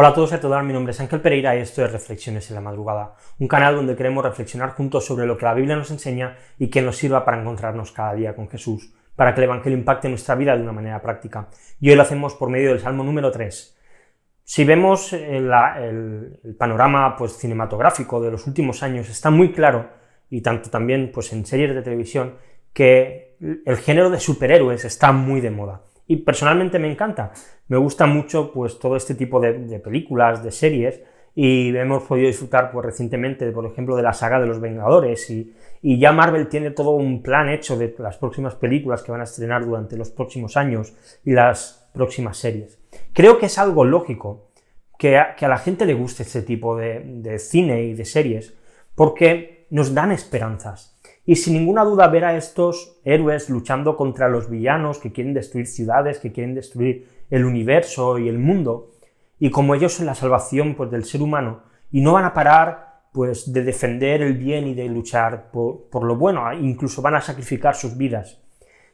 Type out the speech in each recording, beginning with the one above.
Hola a todos y a todas, mi nombre es Ángel Pereira y esto es Reflexiones en la Madrugada, un canal donde queremos reflexionar juntos sobre lo que la Biblia nos enseña y que nos sirva para encontrarnos cada día con Jesús, para que el Evangelio impacte nuestra vida de una manera práctica. Y hoy lo hacemos por medio del Salmo número 3. Si vemos el, el, el panorama pues, cinematográfico de los últimos años, está muy claro, y tanto también pues, en series de televisión, que el género de superhéroes está muy de moda y personalmente me encanta. Me gusta mucho pues todo este tipo de, películas, de series, y hemos podido disfrutar pues recientemente, por ejemplo, de la saga de los Vengadores, y, y, ya Marvel tiene todo un plan hecho de las próximas películas que van a estrenar durante los próximos años y las próximas series. Creo que es algo lógico que a, que a la gente le guste este tipo de, de cine y de series, porque nos dan esperanzas y sin ninguna duda ver a estos héroes luchando contra los villanos que quieren destruir ciudades, que quieren destruir el universo y el mundo, y como ellos son la salvación pues, del ser humano, y no van a parar pues, de defender el bien y de luchar por, por lo bueno, incluso van a sacrificar sus vidas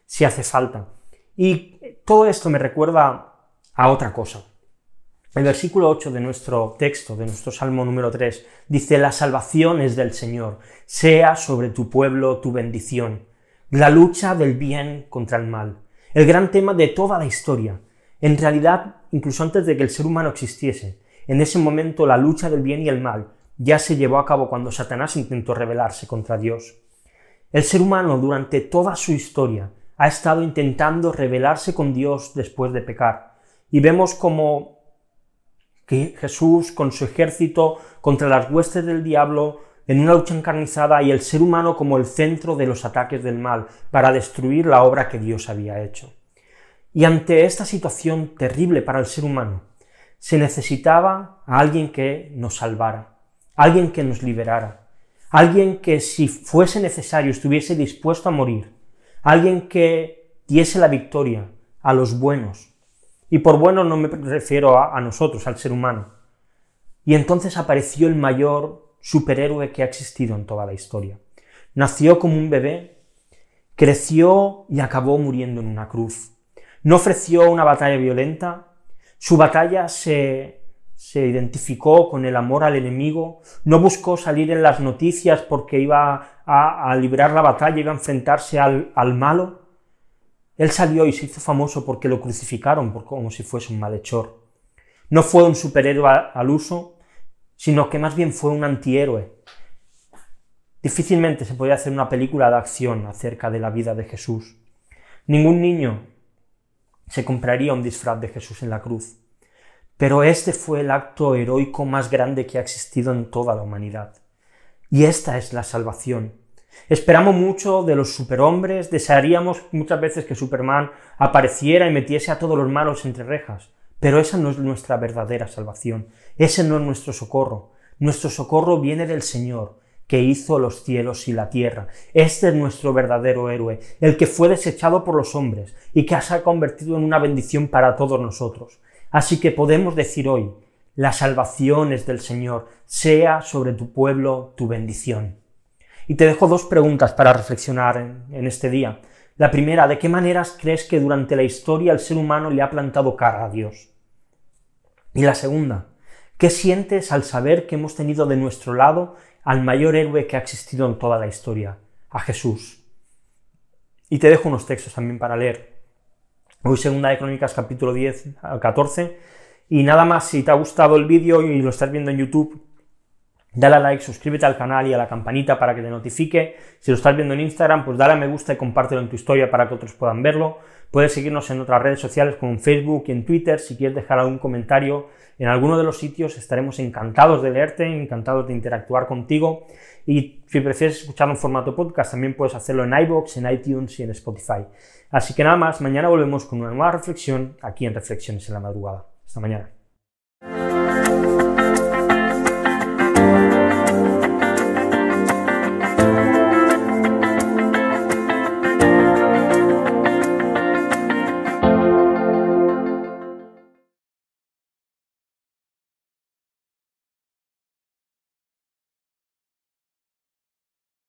si hace falta. Y todo esto me recuerda a otra cosa. El versículo 8 de nuestro texto, de nuestro Salmo número 3, dice, La salvación es del Señor, sea sobre tu pueblo tu bendición. La lucha del bien contra el mal. El gran tema de toda la historia. En realidad, incluso antes de que el ser humano existiese, en ese momento la lucha del bien y el mal ya se llevó a cabo cuando Satanás intentó rebelarse contra Dios. El ser humano durante toda su historia ha estado intentando rebelarse con Dios después de pecar. Y vemos como que Jesús con su ejército contra las huestes del diablo en una lucha encarnizada y el ser humano como el centro de los ataques del mal para destruir la obra que Dios había hecho. Y ante esta situación terrible para el ser humano, se necesitaba a alguien que nos salvara, alguien que nos liberara, alguien que si fuese necesario estuviese dispuesto a morir, alguien que diese la victoria a los buenos, y por bueno no me refiero a, nosotros, al ser humano. Y entonces apareció el mayor superhéroe que ha existido en toda la historia. Nació como un bebé, creció y acabó muriendo en una cruz. No ofreció una batalla violenta, su batalla se, se identificó con el amor al enemigo, no buscó salir en las noticias porque iba a, a librar la batalla, iba a enfrentarse al, al malo, él salió y se hizo famoso porque lo crucificaron como si fuese un malhechor. No fue un superhéroe al uso, sino que más bien fue un antihéroe. Difícilmente se podía hacer una película de acción acerca de la vida de Jesús. Ningún niño se compraría un disfraz de Jesús en la cruz. Pero este fue el acto heroico más grande que ha existido en toda la humanidad. Y esta es la salvación Esperamos mucho de los superhombres, desearíamos muchas veces que Superman apareciera y metiese a todos los malos entre rejas, pero esa no es nuestra verdadera salvación, ese no es nuestro socorro. Nuestro socorro viene del Señor, que hizo los cielos y la tierra. Este es nuestro verdadero héroe, el que fue desechado por los hombres y que se ha convertido en una bendición para todos nosotros. Así que podemos decir hoy, la salvación es del Señor, sea sobre tu pueblo tu bendición. Y te dejo dos preguntas para reflexionar en, este día. La primera, ¿de qué maneras crees que durante la historia el ser humano le ha plantado cara a Dios? Y la segunda, ¿qué sientes al saber que hemos tenido de nuestro lado al mayor héroe que ha existido en toda la historia, a Jesús? Y te dejo unos textos también para leer. Hoy segunda de Crónicas capítulo 10 al 14. Y nada más, si te ha gustado el vídeo y lo estás viendo en YouTube, Dale a like, suscríbete al canal y a la campanita para que te notifique. Si lo estás viendo en Instagram, pues dale a me gusta y compártelo en tu historia para que otros puedan verlo. Puedes seguirnos en otras redes sociales como en Facebook y en Twitter. Si quieres dejar algún comentario en alguno de los sitios, estaremos encantados de leerte, encantados de interactuar contigo. Y si prefieres escucharlo en formato podcast, también puedes hacerlo en iBox, en iTunes y en Spotify. Así que nada más, mañana volvemos con una nueva reflexión aquí en Reflexiones en la Madrugada. Hasta mañana.